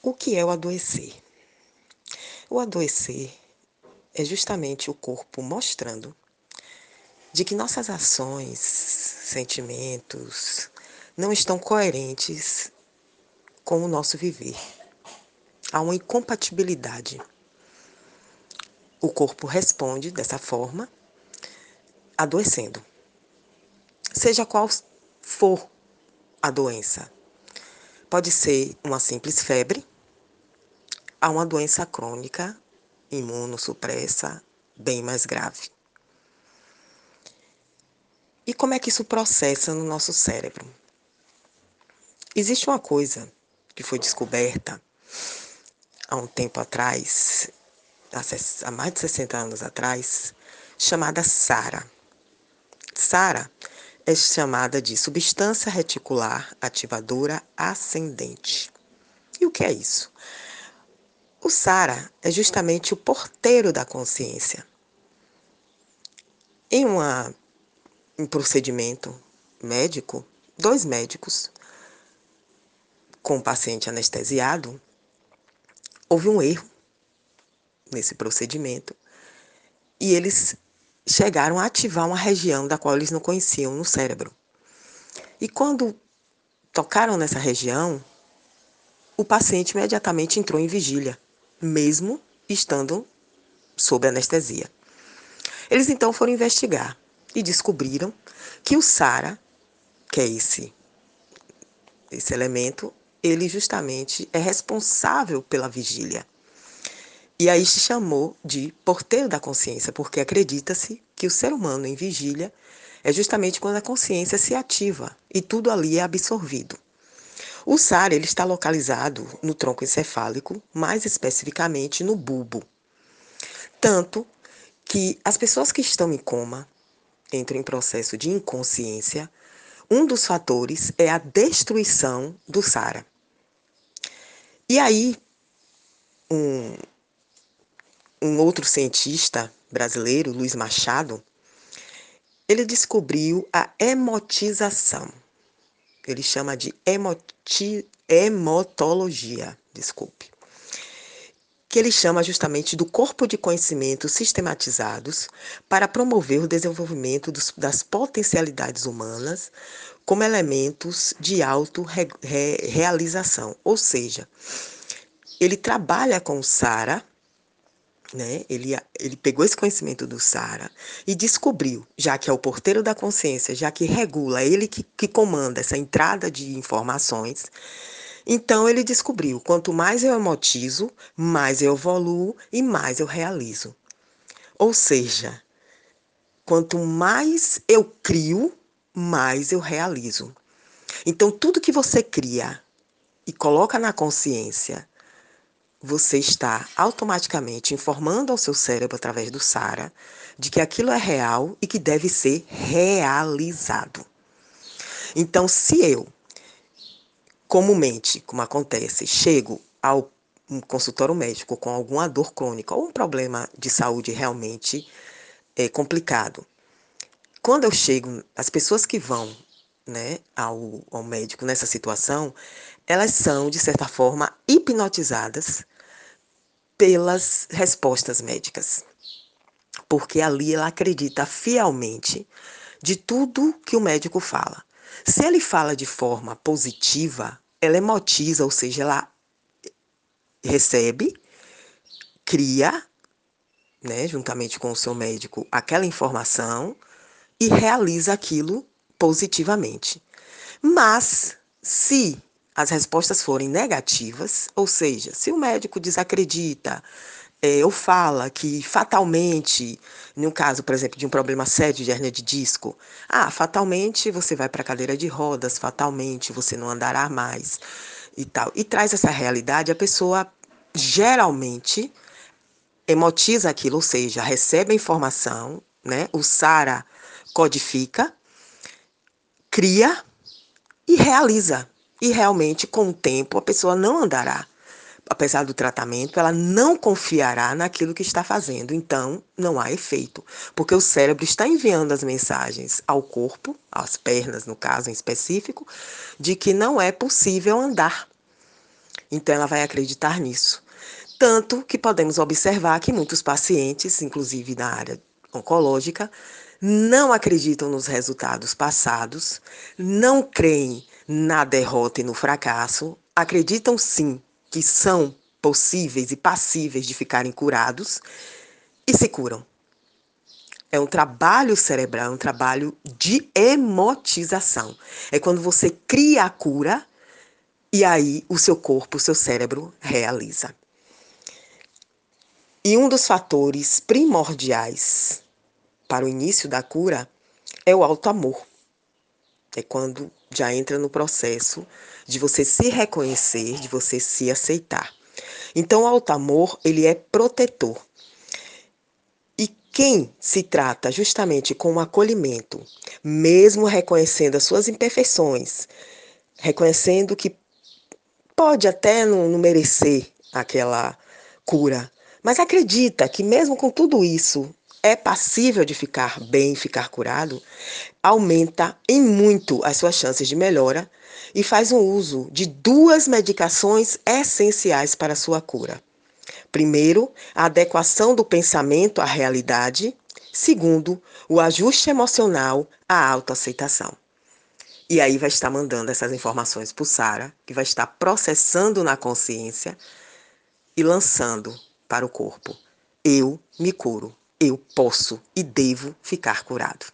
O que é o adoecer? O adoecer é justamente o corpo mostrando de que nossas ações, sentimentos não estão coerentes com o nosso viver. Há uma incompatibilidade. O corpo responde dessa forma, adoecendo. Seja qual for a doença, Pode ser uma simples febre, a uma doença crônica, imunossupressa, bem mais grave. E como é que isso processa no nosso cérebro? Existe uma coisa que foi descoberta há um tempo atrás, há mais de 60 anos atrás, chamada SARA. SARA é chamada de substância reticular ativadora ascendente. E o que é isso? O SARA é justamente o porteiro da consciência. Em uma, um procedimento médico, dois médicos com o paciente anestesiado, houve um erro nesse procedimento e eles chegaram a ativar uma região da qual eles não conheciam no cérebro. E quando tocaram nessa região, o paciente imediatamente entrou em vigília, mesmo estando sob anestesia. Eles então foram investigar e descobriram que o SARA, que é esse, esse elemento, ele justamente é responsável pela vigília. E aí se chamou de porteiro da consciência, porque acredita-se que o ser humano em vigília é justamente quando a consciência se ativa e tudo ali é absorvido. O SAR ele está localizado no tronco encefálico, mais especificamente no bulbo. Tanto que as pessoas que estão em coma entram em processo de inconsciência, um dos fatores é a destruição do SARA. E aí, um, um outro cientista brasileiro, Luiz Machado, ele descobriu a emotização. Ele chama de emoti, emotologia, desculpe. Que ele chama justamente do corpo de conhecimentos sistematizados para promover o desenvolvimento dos, das potencialidades humanas como elementos de autorrealização. Ou seja, ele trabalha com o SARA, né? Ele, ele pegou esse conhecimento do Sara e descobriu, já que é o porteiro da consciência, já que regula, ele que, que comanda essa entrada de informações. Então ele descobriu: quanto mais eu emotizo, mais eu evoluo e mais eu realizo. Ou seja, quanto mais eu crio, mais eu realizo. Então, tudo que você cria e coloca na consciência você está automaticamente informando ao seu cérebro através do SARA de que aquilo é real e que deve ser realizado. Então, se eu, comumente, como acontece, chego ao consultório médico com alguma dor crônica ou um problema de saúde realmente é, complicado, quando eu chego, as pessoas que vão né, ao, ao médico nessa situação, elas são, de certa forma, hipnotizadas pelas respostas médicas. Porque ali ela acredita fielmente de tudo que o médico fala. Se ele fala de forma positiva, ela emotiza, ou seja, ela recebe, cria, né, juntamente com o seu médico, aquela informação e realiza aquilo positivamente. Mas se as respostas forem negativas, ou seja, se o médico desacredita é, ou fala que fatalmente, no caso, por exemplo, de um problema sério de hernia de disco, ah, fatalmente você vai para a cadeira de rodas, fatalmente você não andará mais e tal, e traz essa realidade, a pessoa geralmente emotiza aquilo, ou seja, recebe a informação, né? O SARA codifica, cria e realiza e realmente, com o tempo, a pessoa não andará. Apesar do tratamento, ela não confiará naquilo que está fazendo. Então, não há efeito. Porque o cérebro está enviando as mensagens ao corpo, às pernas, no caso em específico, de que não é possível andar. Então ela vai acreditar nisso. Tanto que podemos observar que muitos pacientes, inclusive na área oncológica, não acreditam nos resultados passados, não creem na derrota e no fracasso, acreditam sim que são possíveis e passíveis de ficarem curados e se curam. É um trabalho cerebral, é um trabalho de emotização. É quando você cria a cura e aí o seu corpo, o seu cérebro realiza. E um dos fatores primordiais para o início da cura é o alto amor. É quando já entra no processo de você se reconhecer, de você se aceitar. Então, o alto amor, ele é protetor. E quem se trata justamente com o acolhimento, mesmo reconhecendo as suas imperfeições, reconhecendo que pode até não, não merecer aquela cura, mas acredita que mesmo com tudo isso é passível de ficar bem, ficar curado, aumenta em muito as suas chances de melhora e faz um uso de duas medicações essenciais para a sua cura. Primeiro, a adequação do pensamento à realidade. Segundo, o ajuste emocional à autoaceitação. E aí vai estar mandando essas informações para o Sara, que vai estar processando na consciência e lançando para o corpo. Eu me curo. Eu posso e devo ficar curado.